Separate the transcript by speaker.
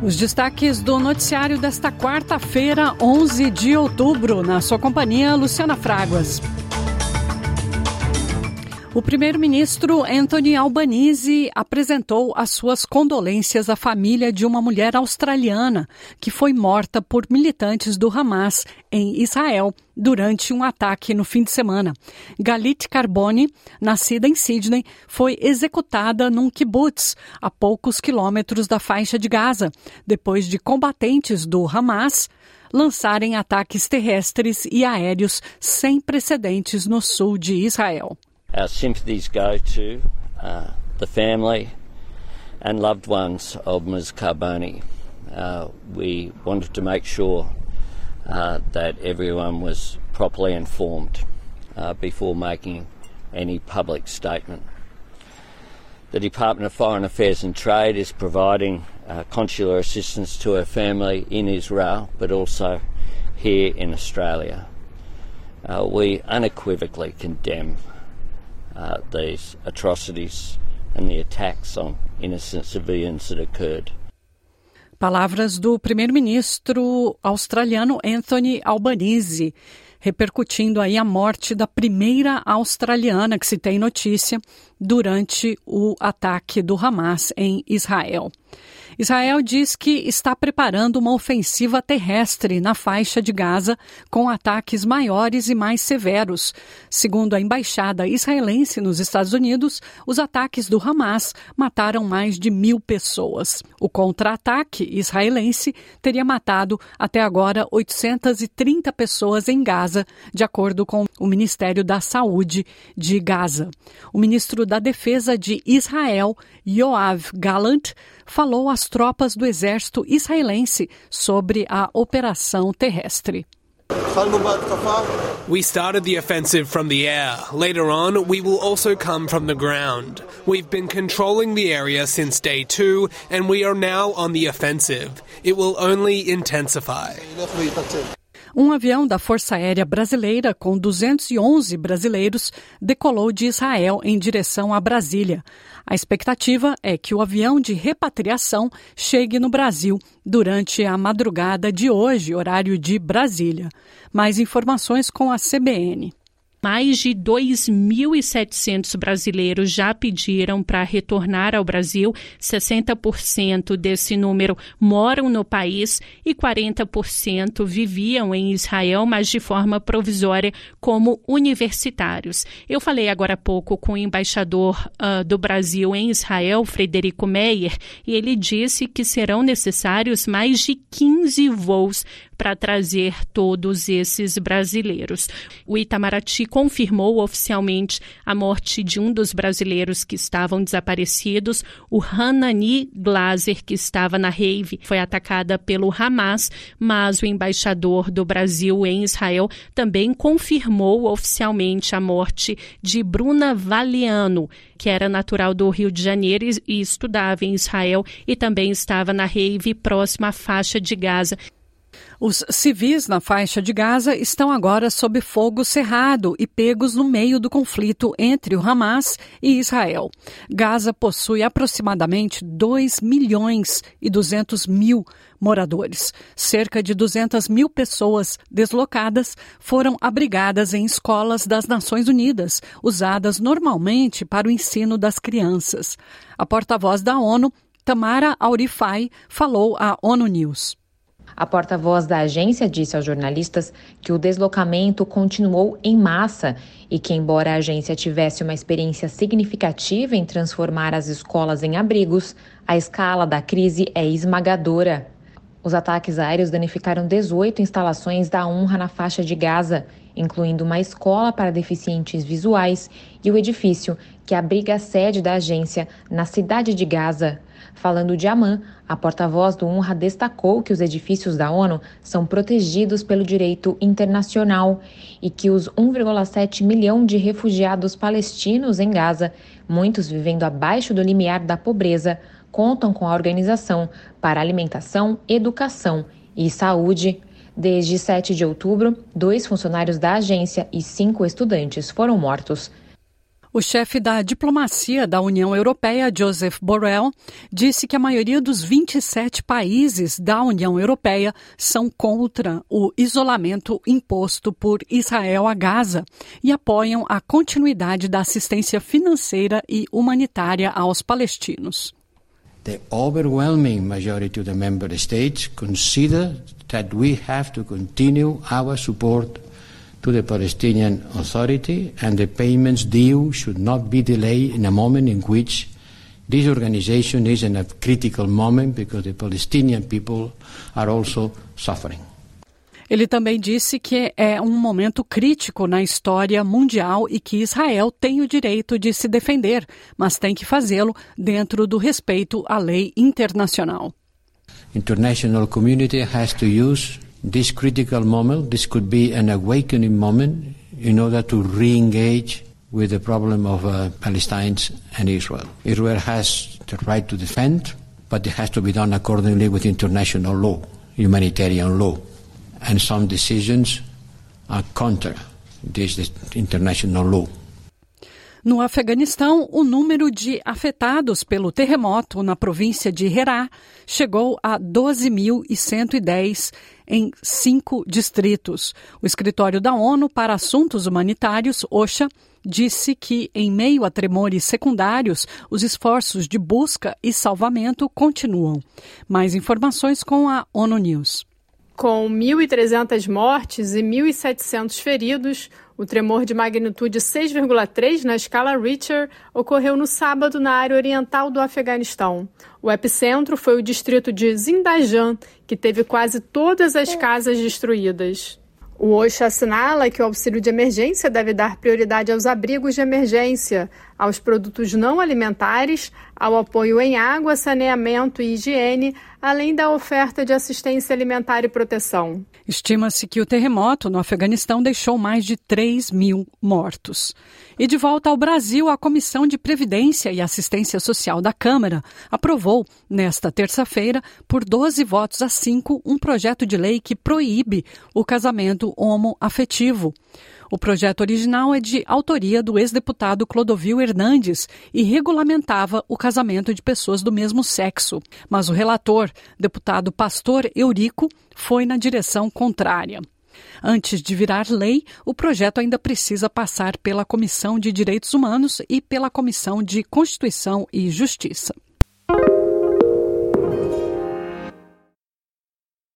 Speaker 1: Os destaques do noticiário desta quarta-feira, 11 de outubro, na sua companhia, Luciana Fraguas. O primeiro-ministro Anthony Albanese apresentou as suas condolências à família de uma mulher australiana que foi morta por militantes do Hamas em Israel durante um ataque no fim de semana. Galit Carboni, nascida em Sydney, foi executada num kibbutz a poucos quilômetros da faixa de Gaza, depois de combatentes do Hamas lançarem ataques terrestres e aéreos sem precedentes no sul de Israel.
Speaker 2: Our sympathies go to uh, the family and loved ones of Ms. Carboni. Uh, we wanted to make sure uh, that everyone was properly informed uh, before making any public statement. The Department of Foreign Affairs and Trade is providing uh, consular assistance to her family in Israel, but also here in Australia. Uh, we unequivocally condemn uh, these atrocities and the attacks on innocent civilians that occurred.
Speaker 1: Palavras do primeiro-ministro australiano Anthony Albanese, repercutindo aí a morte da primeira australiana que se tem notícia durante o ataque do Hamas em Israel. Israel diz que está preparando uma ofensiva terrestre na faixa de Gaza com ataques maiores e mais severos. Segundo a embaixada israelense nos Estados Unidos, os ataques do Hamas mataram mais de mil pessoas. O contra-ataque israelense teria matado até agora 830 pessoas em Gaza, de acordo com o Ministério da Saúde de Gaza. O ministro da Defesa de Israel, Yoav Gallant, falou às tropas do exército israelense sobre a operação terrestre.
Speaker 3: We started the offensive from the air. Later on, we will also come from the ground. We've been controlling the area since day two, and we are now on the offensive. It will only intensify.
Speaker 1: Um avião da Força Aérea Brasileira com 211 brasileiros decolou de Israel em direção a Brasília. A expectativa é que o avião de repatriação chegue no Brasil durante a madrugada de hoje, horário de Brasília. Mais informações com a CBN.
Speaker 4: Mais de 2.700 brasileiros já pediram para retornar ao Brasil. 60% desse número moram no país e 40% viviam em Israel, mas de forma provisória, como universitários. Eu falei agora há pouco com o embaixador uh, do Brasil em Israel, Frederico Meyer, e ele disse que serão necessários mais de 15 voos para trazer todos esses brasileiros. O Itamaraty confirmou oficialmente a morte de um dos brasileiros que estavam desaparecidos, o Hanani Glaser, que estava na rave, foi atacada pelo Hamas, mas o embaixador do Brasil em Israel também confirmou oficialmente a morte de Bruna Valiano, que era natural do Rio de Janeiro e estudava em Israel e também estava na rave próxima à faixa de Gaza.
Speaker 1: Os civis na faixa de Gaza estão agora sob fogo cerrado e pegos no meio do conflito entre o Hamas e Israel. Gaza possui aproximadamente 2 milhões e 200 mil moradores. Cerca de 200 mil pessoas deslocadas foram abrigadas em escolas das Nações Unidas, usadas normalmente para o ensino das crianças. A porta-voz da ONU, Tamara Aurifai, falou à ONU News.
Speaker 5: A porta-voz da agência disse aos jornalistas que o deslocamento continuou em massa e que, embora a agência tivesse uma experiência significativa em transformar as escolas em abrigos, a escala da crise é esmagadora. Os ataques aéreos danificaram 18 instalações da UNRWA na faixa de Gaza, incluindo uma escola para deficientes visuais e o edifício que abriga a sede da agência na cidade de Gaza. Falando de Amman, a porta-voz do UNRWA destacou que os edifícios da ONU são protegidos pelo direito internacional e que os 1,7 milhão de refugiados palestinos em Gaza, muitos vivendo abaixo do limiar da pobreza, contam com a organização para alimentação, educação e saúde. Desde 7 de outubro, dois funcionários da agência e cinco estudantes foram mortos.
Speaker 1: O chefe da diplomacia da União Europeia, Joseph Borrell, disse que a maioria dos 27 países da União Europeia são contra o isolamento imposto por Israel a Gaza e apoiam a continuidade da assistência financeira e humanitária aos palestinos.
Speaker 6: The overwhelming majority of the member states consider that we have to continue our support to the Palestinian Authority, and the payments due should not be delayed in a moment in which this organization is in a critical moment because the Palestinian people are also suffering.
Speaker 1: Ele também disse que é um momento crítico na história mundial e que Israel tem o direito de se defender, mas tem que fazê-lo dentro do respeito à lei internacional.
Speaker 6: International community has to use this critical moment, this could be an awakening moment in order to re-engage with the problem of uh, Palestine and Israel. Israel has the right to defend, but it has to be done accordingly with international law, humanitarian law. And some decisions are counter this international law.
Speaker 1: No Afeganistão, o número de afetados pelo terremoto na província de Herá chegou a 12.110 em cinco distritos. O escritório da ONU para Assuntos Humanitários, OSHA, disse que, em meio a tremores secundários, os esforços de busca e salvamento continuam. Mais informações com a ONU News.
Speaker 7: Com 1.300 mortes e 1.700 feridos, o tremor de magnitude 6,3 na escala Richter ocorreu no sábado na área oriental do Afeganistão. O epicentro foi o distrito de Zindajan, que teve quase todas as casas destruídas. O OSHA assinala que o auxílio de emergência deve dar prioridade aos abrigos de emergência, aos produtos não alimentares, ao apoio em água, saneamento e higiene, além da oferta de assistência alimentar e proteção.
Speaker 1: Estima-se que o terremoto no Afeganistão deixou mais de 3 mil mortos. E de volta ao Brasil, a Comissão de Previdência e Assistência Social da Câmara aprovou, nesta terça-feira, por 12 votos a 5, um projeto de lei que proíbe o casamento homoafetivo. O projeto original é de autoria do ex-deputado Clodovil Hernandes e regulamentava o casamento de pessoas do mesmo sexo. Mas o relator, deputado Pastor Eurico, foi na direção contrária. Antes de virar lei, o projeto ainda precisa passar pela Comissão de Direitos Humanos e pela Comissão de Constituição e Justiça.